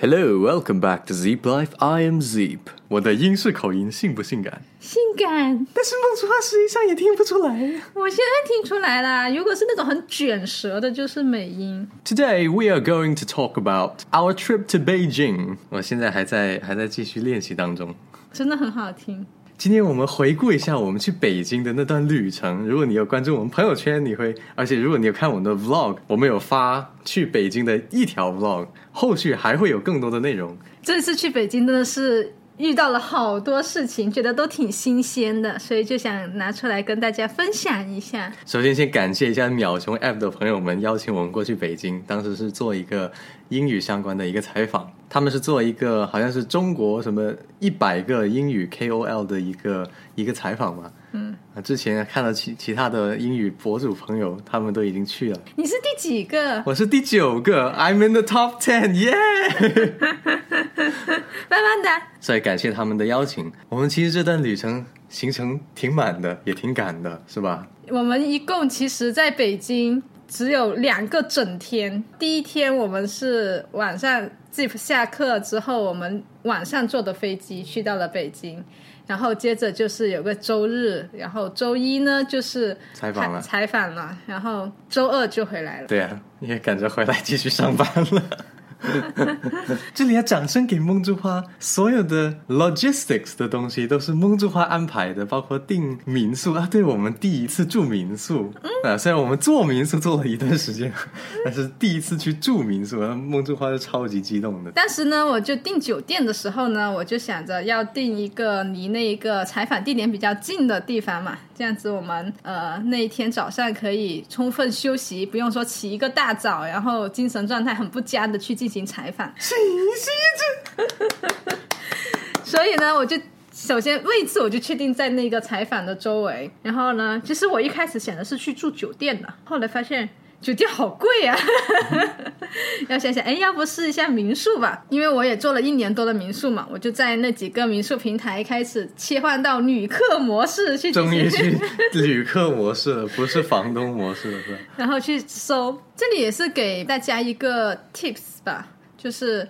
Hello, welcome back to Zeep Life. I am Zeep. 我的英式口音性不性感？性感，但是孟竹话实际上也听不出来。我现在听出来啦。如果是那种很卷舌的，就是美音。 Today we are going to talk about our trip to Beijing. 我现在还在还在继续练习当中。真的很好听。 今天我们回顾一下我们去北京的那段旅程。如果你有关注我们朋友圈，你会，而且如果你有看我们的 vlog，我们有发去北京的一条 vlog，后续还会有更多的内容。这次去北京真的是遇到了好多事情，觉得都挺新鲜的，所以就想拿出来跟大家分享一下。首先，先感谢一下秒熊 App 的朋友们邀请我们过去北京，当时是做一个英语相关的一个采访。他们是做一个好像是中国什么一百个英语 KOL 的一个一个采访嘛。嗯，之前看了其其他的英语博主朋友，他们都已经去了。你是第几个？我是第九个，I'm in the top ten，耶、慢慢的，所以感谢他们的邀请。我们其实这段旅程行程挺满的，也挺赶的，是吧？我们一共其实在北京只有两个整天。第一天我们是晚上 Zip 下课之后，我们晚上坐的飞机去到了北京。然后接着就是有个周日，然后周一呢就是采访了采访了，然后周二就回来了。对啊，也赶着回来继续上班了。这里要掌声给梦之花，所有的 logistics 的东西都是梦之花安排的，包括订民宿啊。对我们第一次住民宿、啊，虽然我们做民宿做了一段时间，但是第一次去住民宿，梦之花是超级激动的。当时呢，我就订酒店的时候呢，我就想着要订一个离那一个采访地点比较近的地方嘛，这样子我们呃那一天早上可以充分休息，不用说起一个大早，然后精神状态很不佳的去进行采访。洗洗着，所以呢，我就首先位置我就确定在那个采访的周围，然后呢，其实我一开始想的是去住酒店的，后来发现。酒店好贵啊！要想想，哎，要不试一下民宿吧？因为我也做了一年多的民宿嘛，我就在那几个民宿平台开始切换到旅客模式去终于，去旅客模式了，不是房东模式了，是吧？然后去搜。这里也是给大家一个 tips 吧，就是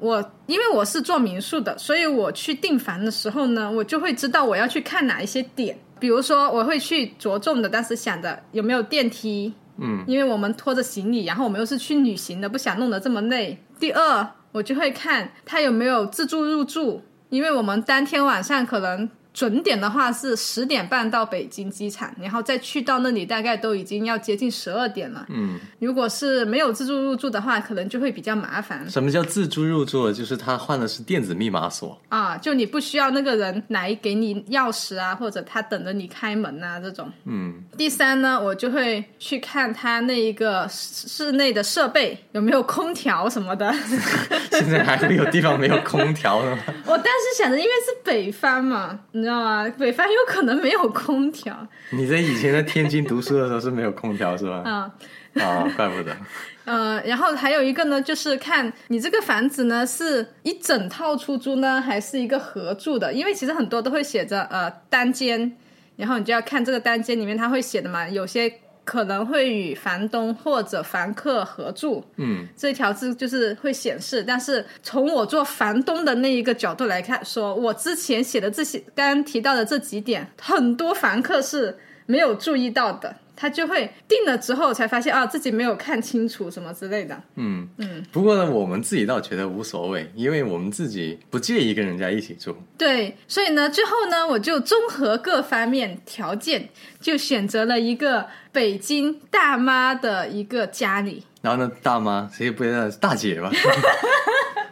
我因为我是做民宿的，所以我去订房的时候呢，我就会知道我要去看哪一些点。比如说，我会去着重的，当时想着有没有电梯，嗯，因为我们拖着行李，然后我们又是去旅行的，不想弄得这么累。第二，我就会看他有没有自助入住，因为我们当天晚上可能准点的话是十点半到北京机场，然后再去到那里大概都已经要接近十二点了。嗯，如果是没有自助入住的话，可能就会比较麻烦什么叫自助入住？就是他换的是电子密码锁。啊。就你不需要那个人来给你钥匙啊，或者他等着你开门啊这种。嗯，第三呢，我就会去看他那一个室室内的设备有没有空调什么的。现在还会有地方没有空调的吗？我当时想着，因为是北方嘛，你知道吗？北方有可能没有空调你在以前在天津读书的时候是没有空调是吧？啊。啊，怪不得。呃，然后还有一个呢，就是看你这个房子呢是一整套出租呢，还是一个合住的？因为其实很多都会写着呃单间，然后你就要看这个单间里面它会写的嘛，有些可能会与房东或者房客合住，嗯，这条字就是会显示。但是从我做房东的那一个角度来看，说我之前写的这些刚刚提到的这几点，很多房客是没有注意到的。他就会定了之后才发现啊，自己没有看清楚什么之类的。嗯嗯。不过呢，我们自己倒觉得无所谓，因为我们自己不介意跟人家一起住。对，所以呢，最后呢，我就综合各方面条件，就选择了一个北京大妈的一个家里。然后呢，大妈谁也不知道大姐吧，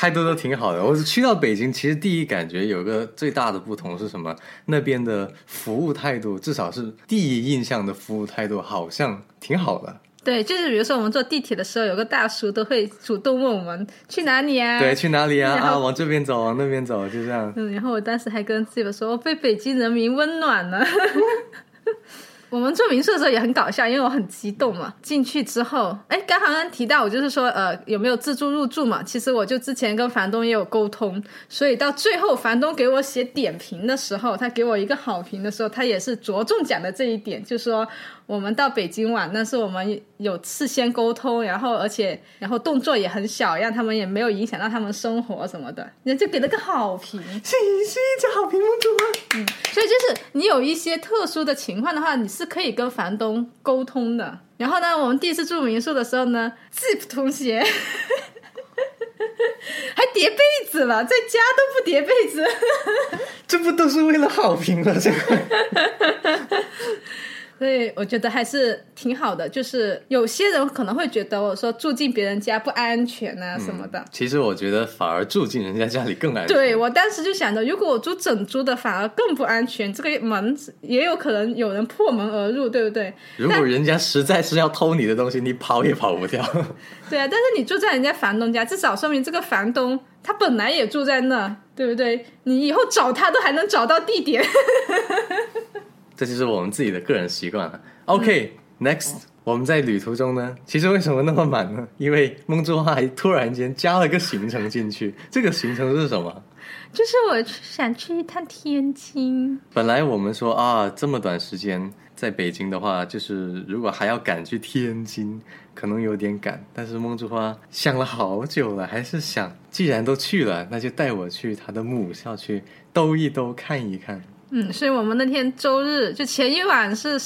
态度都挺好的。我去到北京，其实第一感觉有个最大的不同是什么？那边的服务态度，至少是第一印象的服务态度，好像挺好的。对，就是比如说我们坐地铁的时候，有个大叔都会主动问我们去哪里啊？对，去哪里啊？啊，往这边走，往那边走，就这样。嗯，然后我当时还跟 Steve 说，我被北京人民温暖了。我们住民宿的时候也很搞笑，因为我很激动嘛。进去之后，哎，刚好刚提到我就是说，呃，有没有自助入住嘛？其实我就之前跟房东也有沟通，所以到最后房东给我写点评的时候，他给我一个好评的时候，他也是着重讲的这一点，就说我们到北京玩，但是我们有事先沟通，然后而且然后动作也很小，让他们也没有影响到他们生活什么的，人家就给了个好评。谢谢这好评，梦竹花。所以就是你有一些特殊的情况的话，你是可以跟房东沟通的。然后呢，我们第一次住民宿的时候呢，Zip 同学还叠被子了，在家都不叠被子。这不都是为了好评吗？这个。所以我觉得还是挺好的，就是有些人可能会觉得我说住进别人家不安全啊什么的。其实我觉得反而住进人家家里更安全。对我当时就想着，如果我租整租的，反而更不安全，这个门也有可能有人破门而入，对不对？如果人家实在是要偷你的东西，你跑也跑不掉。对啊，但是你住在人家房东家，至少说明这个房东他本来也住在那，对不对？你以后找他都还能找到地点。这就是我们自己的个人习惯了。OK，Next，我们在旅途中呢，其实为什么那么满呢？因为梦之花还突然间加了个行程进去。这个行程是什么？就是我想去一趟天津。本来我们说啊，这么短时间在北京的话，就是如果还要赶去天津，可能有点赶。但是梦之花想了好久了，还是想，既然都去了，那就带我去他的母校去兜一兜，看一看。嗯，所以我们那天周日就前一晚是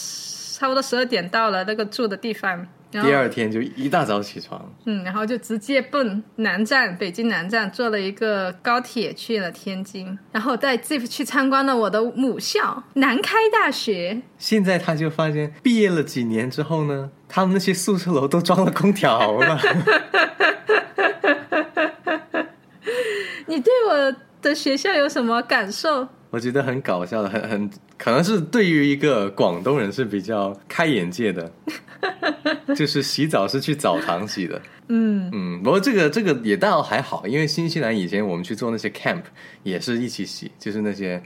差不多十二点到了那个住的地方，第二天就一大早起床，嗯，然后就直接奔南站，北京南站坐了一个高铁去了天津，然后带 Zip 去参观了我的母校南开大学。现在他就发现，毕业了几年之后呢，他们那些宿舍楼都装了空调了。你对我的学校有什么感受？我觉得很搞笑的，很很可能是对于一个广东人是比较开眼界的，就是洗澡是去澡堂洗的。嗯嗯，不过这个这个也倒还好，因为新西兰以前我们去做那些 camp 也是一起洗，就是那些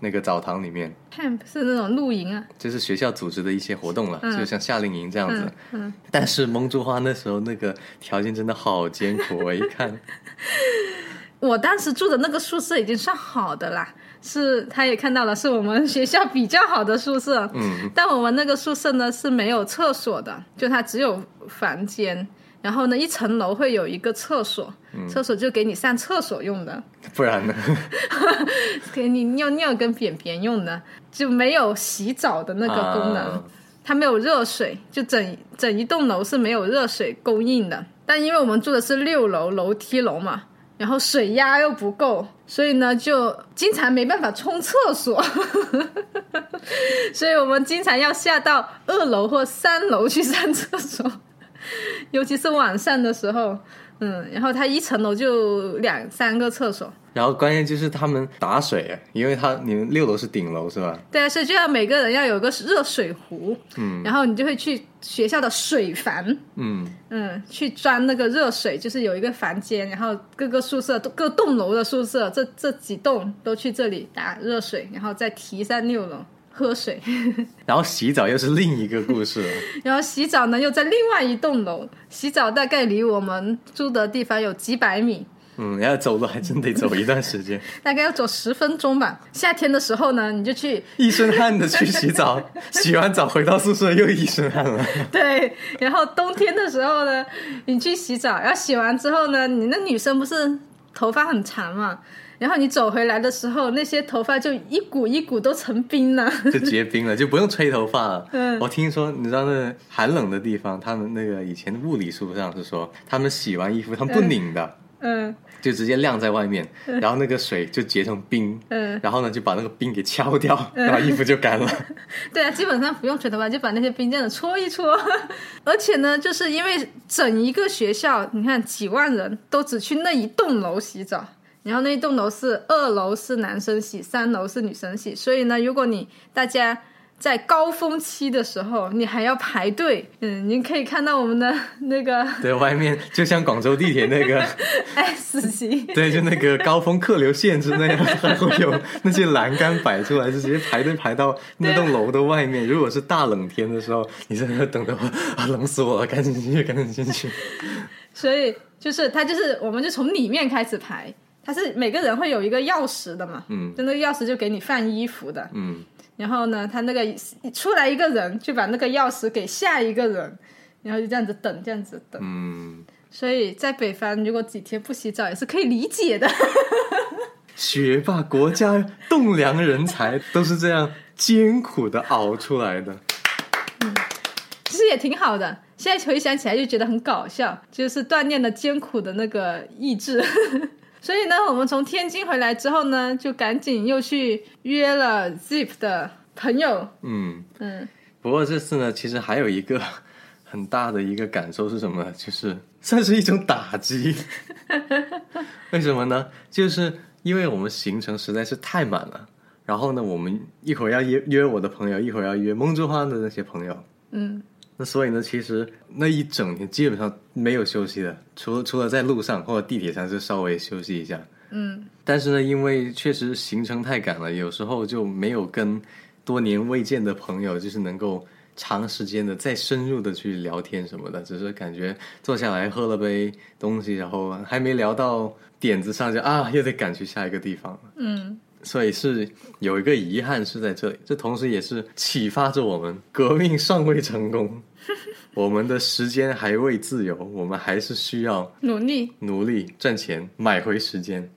那个澡堂里面 camp 是那种露营啊，就是学校组织的一些活动了，就像夏令营这样子。嗯，但是蒙珠花那时候那个条件真的好艰苦，我一看，我当时住的那个宿舍已经算好的啦。是，他也看到了，是我们学校比较好的宿舍。嗯，但我们那个宿舍呢是没有厕所的，就它只有房间，然后呢一层楼会有一个厕所，厕所就给你上厕所用的，不然呢？给你尿尿跟便便用的，就没有洗澡的那个功能，它没有热水，就整整一栋楼是没有热水供应的。但因为我们住的是六楼楼梯楼嘛。然后水压又不够，所以呢就经常没办法冲厕所，所以我们经常要下到二楼或三楼去上厕所，尤其是晚上的时候，嗯，然后它一层楼就两三个厕所。然后关键就是他们打水，因为他你们六楼是顶楼是吧？对啊，所以就要每个人要有个热水壶，嗯，然后你就会去学校的水房，嗯。嗯，去装那个热水，就是有一个房间，然后各个宿舍各栋楼的宿舍，这这几栋都去这里打热水，然后再提上六楼喝水。然后洗澡又是另一个故事了。然后洗澡呢又在另外一栋楼，洗澡大概离我们住的地方有几百米。嗯，要走路还真得走一段时间，大概要走十分钟吧。夏天的时候呢，你就去一身汗的去洗澡，洗完澡回到宿舍又一身汗了。对，然后冬天的时候呢，你去洗澡，然后洗完之后呢，你那女生不是头发很长嘛，然后你走回来的时候，那些头发就一股一股都成冰了，就结冰了，就不用吹头发了。嗯，我听说，你知道那寒冷的地方，他们那个以前物理书上是说，他们洗完衣服他们不拧的。嗯。就直接晾在外面，然后那个水就结成冰，嗯，然后呢就把那个冰给敲掉，然后衣服就干了。对啊，基本上不用吹头发，就把那些冰这样子搓一搓。而且呢，就是因为整一个学校，你看几万人都只去那一栋楼洗澡，然后那一栋楼是二楼是男生洗，三楼是女生洗，所以呢，如果你大家。在高峰期的时候，你还要排队。嗯，您可以看到我们的 那个，对外面就像广州地铁那个 S 型，对，就那个高峰客流限制那样，还会有那些栏杆摆出来，就直接排队排到那栋楼的外面。如果是大冷天的时候，你在那等的话，啊，冷死我了，赶紧进去，赶紧进去。所以就是他就是，我们就从里面开始排。它是每个人会有一个钥匙的嘛，嗯就那个钥匙就给你放衣服的，嗯，然后呢，他那个出来一个人，就把那个钥匙给下一个人，然后就这样子等，这样子等。嗯，所以在北方，如果几天不洗澡也是可以理解的。学霸国家栋梁人才都是这样艰苦的熬出来的。嗯其实也挺好的。现在回想起来就觉得很搞笑，就是锻炼了艰苦的那个意志。所以呢，我们从天津回来之后呢，就赶紧又去约了 Zip 的朋友。嗯，嗯，不过这次呢，其实还有一个很大的一个感受是什么呢？就是算是一种打击。为什么呢？就是因为我们行程实在是太满了。然后呢，我们一会儿要约约我的朋友，一会儿要约梦之花的那些朋友。嗯，那所以呢，其实那一整天基本上没有休息的，除了除了在路上或者地铁上是稍微休息一下。嗯，但是呢，因为确实行程太赶了，有时候就没有跟多年未见的朋友，就是能够长时间的再深入的去聊天什么的，只是感觉坐下来喝了杯东西，然后还没聊到点子上就啊，又得赶去下一个地方了。嗯，所以是有一个遗憾是在这里，这同时也是启发着我们：革命尚未成功，我们的时间还未自由，我们还是需要努力。努力赚钱买回时间。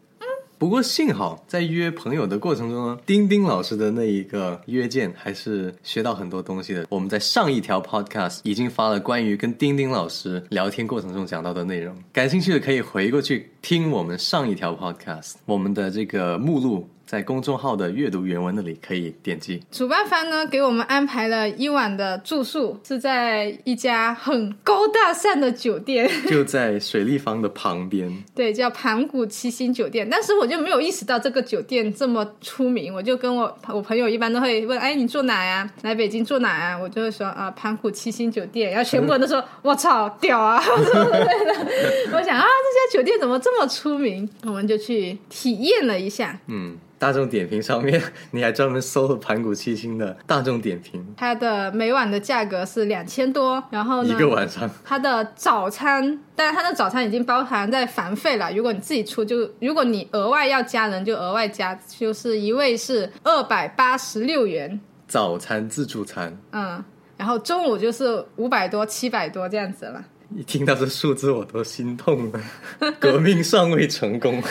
不过幸好在约朋友的过程中呢，丁丁老师的那一个约见还是学到很多东西的。我们在上一条 podcast 已经发了关于跟丁丁老师聊天过程中讲到的内容，感兴趣的可以回过去听我们上一条 podcast，我们的这个目录在公众号的阅读原文那里可以点击。主办方呢给我们安排了一晚的住宿，是在一家很高大上的酒店，就在水立方的旁边，对，叫盘古七星酒店。当时我就没有意识到这个酒店这么出名，我就跟我我朋友一般都会问，哎，你住哪呀？来北京住哪呀？我就会说啊，盘古七星酒店。然后全部人都说，我操，屌啊！我想啊，这家酒店怎么这么出名？我们就去体验了一下。嗯。大众点评上面，你还专门搜了盘古七星的大众点评，它的每晚的价格是两千多，然后呢，一个晚上，它的早餐，但是它的早餐已经包含在房费了。如果你自己出，就如果你额外要加人，就额外加，就是一位是二百八十六元，早餐自助餐，嗯，然后中午就是五百多、七百多这样子了。一听到这数字我都心痛了，革命尚未成功。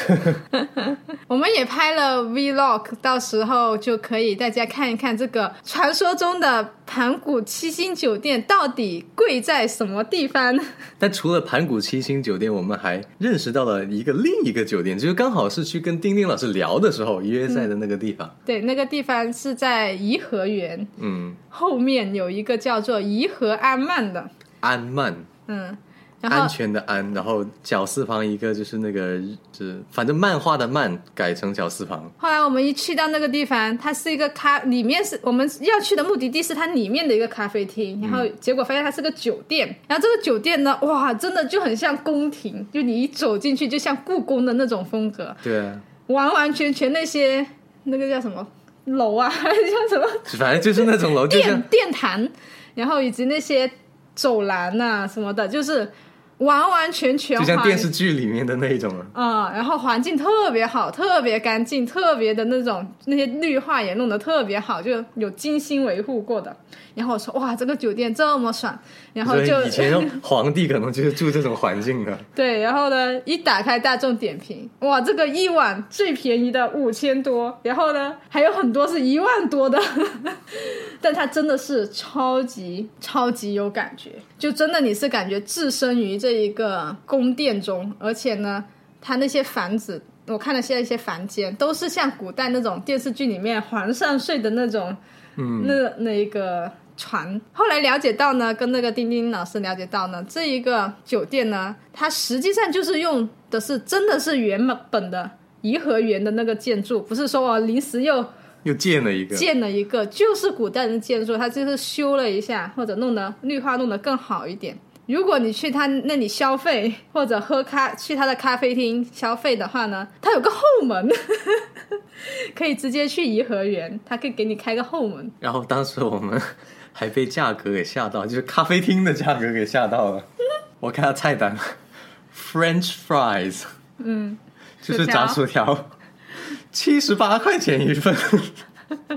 我们也拍了 vlog，到时候就可以大家看一看这个传说中的盘古七星酒店到底贵在什么地方。但除了盘古七星酒店，我们还认识到了一个另一个酒店，就是刚好是去跟丁丁老师聊的时候约在的那个地方。对，那个地方是在颐和园嗯，后面有一个叫做颐和安曼的，安曼，嗯，然后安全的安，然后绞丝旁一个就是那个就是反正漫画的漫改成绞丝旁。后来我们一去到那个地方，它是一个咖，里面是我们要去的目的地是它里面的一个咖啡厅，然后结果发现它是个酒店，然后这个酒店呢，哇，真的就很像宫廷，就你一走进去就像故宫的那种风格，对啊，完完全全那些那个叫什么？楼啊，还是叫什么反正就是那种楼，就殿像殿堂，然后以及那些走廊啊什么的，就是完完全全就像电视剧里面的那一种啊。啊、然后环境特别好，特别干净，特别的那种那些绿化也弄得特别好，就有精心维护过的。然后我说哇，这个酒店这么爽，然后就以前皇帝可能就是住这种环境的。对，然后呢，一打开大众点评，哇，这个一晚最便宜的五千多，然后呢还有很多是一万多的，但它真的是超级超级有感觉，就真的你是感觉置身于这一个宫殿中，而且呢，它那些房子。我看了现在一些房间，都是像古代那种电视剧里面皇上睡的那种，嗯，那那一个床。后来了解到呢，跟那个丁丁老师了解到呢，这一个酒店呢，它实际上就是用的是真的是原本的颐和园的那个建筑，不是说我临时又又建了一个，建了一个，就是古代的建筑，它就是修了一下，或者弄得绿化弄得更好一点。如果你去他那里消费或者喝咖，去他的咖啡厅消费的话呢，他有个后门，可以直接去颐和园，他可以给你开个后门。然后当时我们还被价格给吓到，就是咖啡厅的价格给吓到了。我看它菜单，French fries，嗯，就是炸薯条，七十八块钱一份。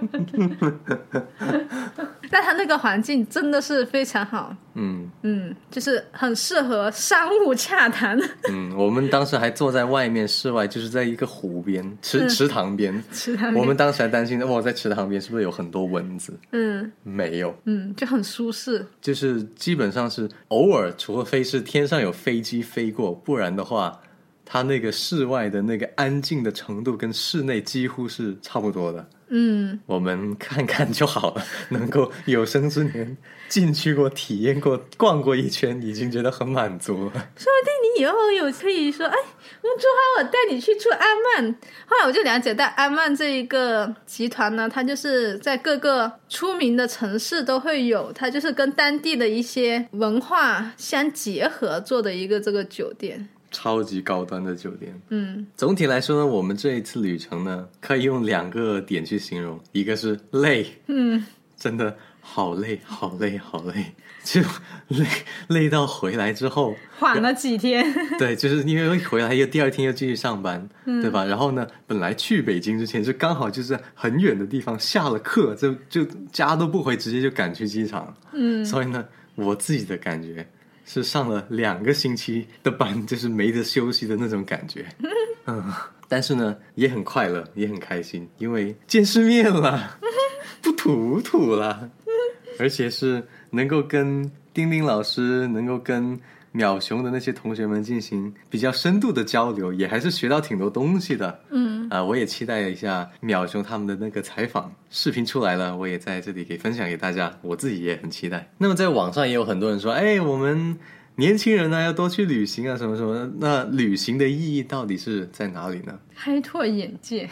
但它那个环境真的是非常好，嗯嗯，就是很适合商务洽谈。嗯，我们当时还坐在外面室外，就是在一个湖边池池塘边。池塘边我们当时还担心，哇，在池塘边是不是有很多蚊子？嗯没有，嗯，就很舒适。就是基本上是偶尔，除非是天上有飞机飞过，不然的话，它那个室外的那个安静的程度跟室内几乎是差不多的。嗯，我们看看就好了，能够有生之年进去过、体验过、逛过一圈，已经觉得很满足了。说不定你以后有可以说，哎，梦珠花，我带你去住安曼。后来我就了解到，安曼这一个集团呢，它就是在各个出名的城市都会有，它就是跟当地的一些文化相结合做的一个这个酒店。超级高端的酒店。嗯总体来说呢，我们这一次旅程呢，可以用两个点去形容，一个是累，嗯，真的好累，好累，好累，就累累到回来之后，缓了几天。对，就是因为回来又第二天又继续上班，对吧？然后呢，本来去北京之前就刚好就是很远的地方，下了课就就家都不回，直接就赶去机场。嗯所以呢，我自己的感觉是上了两个星期的班，就是没得休息的那种感觉。嗯，但是呢，也很快乐，也很开心，因为见世面了，不土土了，而且是能够跟丁丁老师，能够跟淼熊的那些同学们进行比较深度的交流，也还是学到挺多东西的。嗯啊、我也期待一下淼熊他们的那个采访视频出来了，我也在这里给分享给大家，我自己也很期待。那么在网上也有很多人说，哎，我们年轻人呢要多去旅行啊，什么什么的。那旅行的意义到底是在哪里呢？开拓眼界。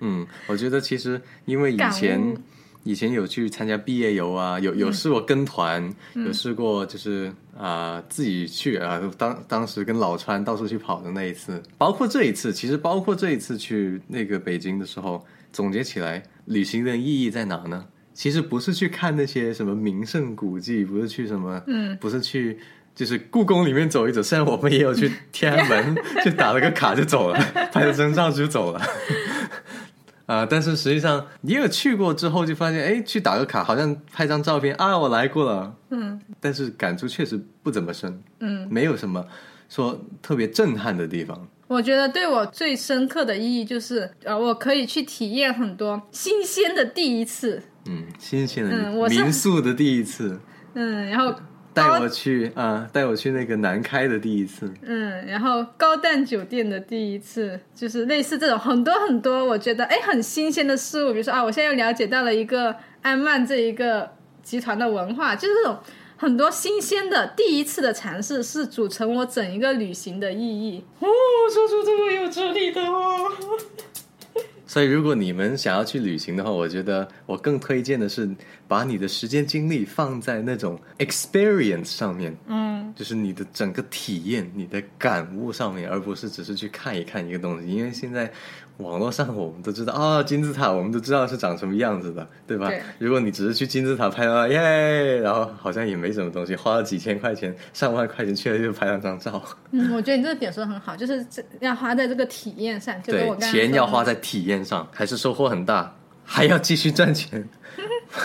嗯，我觉得其实因为以前悟以前有去参加毕业游啊，有有试过跟团，嗯有试过就是啊、自己去啊，当当时跟老川到处去跑的那一次，包括这一次，其实包括这一次去那个北京的时候，总结起来，旅行的意义在哪呢？其实不是去看那些什么名胜古迹，不是去什么，嗯不是去。就是故宫里面走一走，虽然我们也有去天安门，就打了个卡就走了，拍了张照就走了。啊、但是实际上你有去过之后，就发现，哎，去打个卡，好像拍张照片啊，我来过了，嗯但是感触确实不怎么深，嗯，没有什么说特别震撼的地方。我觉得对我最深刻的意义就是，呃，我可以去体验很多新鲜的第一次。嗯，新鲜的、嗯我民宿的第一次，嗯，然后带我去啊、带我去那个南开的第一次，嗯，然后高档酒店的第一次，就是类似这种很多很多，我觉得哎很新鲜的事物，比如说啊，我现在又了解到了一个安曼这一个集团的文化，就是这种很多新鲜的第一次的尝试，是组成我整一个旅行的意义。哦，说出这么有哲理的话，所以如果你们想要去旅行的话，我觉得我更推荐的是把你的时间精力放在那种 experience 上面，嗯就是你的整个体验、你的感悟上面，而不是只是去看一看一个东西。因为现在网络上我们都知道啊，金字塔我们都知道是长什么样子的，对吧？对如果你只是去金字塔拍到耶，然后好像也没什么东西，花了几千块钱、上万块钱去了就拍两张照，嗯，我觉得你这个点说的很好，就是这要花在这个体验上，就跟对我，刚刚钱要花在体验上，还是收获很大，还要继续赚钱。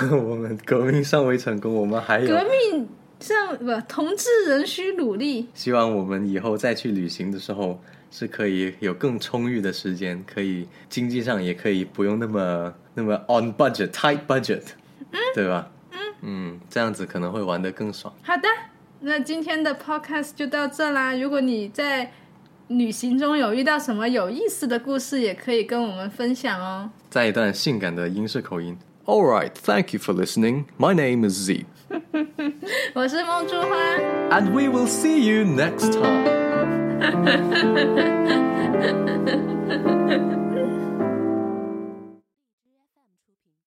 我们革命尚未成功，我们还有革命上不同志仍需努力。希望我们以后再去旅行的时候，是可以有更充裕的时间，可以经济上也可以不用那么那么 on budget tight budget，、对吧？嗯这样子可能会玩得更爽。好的，那今天的 podcast 就到这啦。如果你在旅行中有遇到什么有意思的故事，也可以跟我们分享哦。再一段性感的英式口音。All right, thank you for listening. My name is Z, 我是梦珠花，and we will see you next time。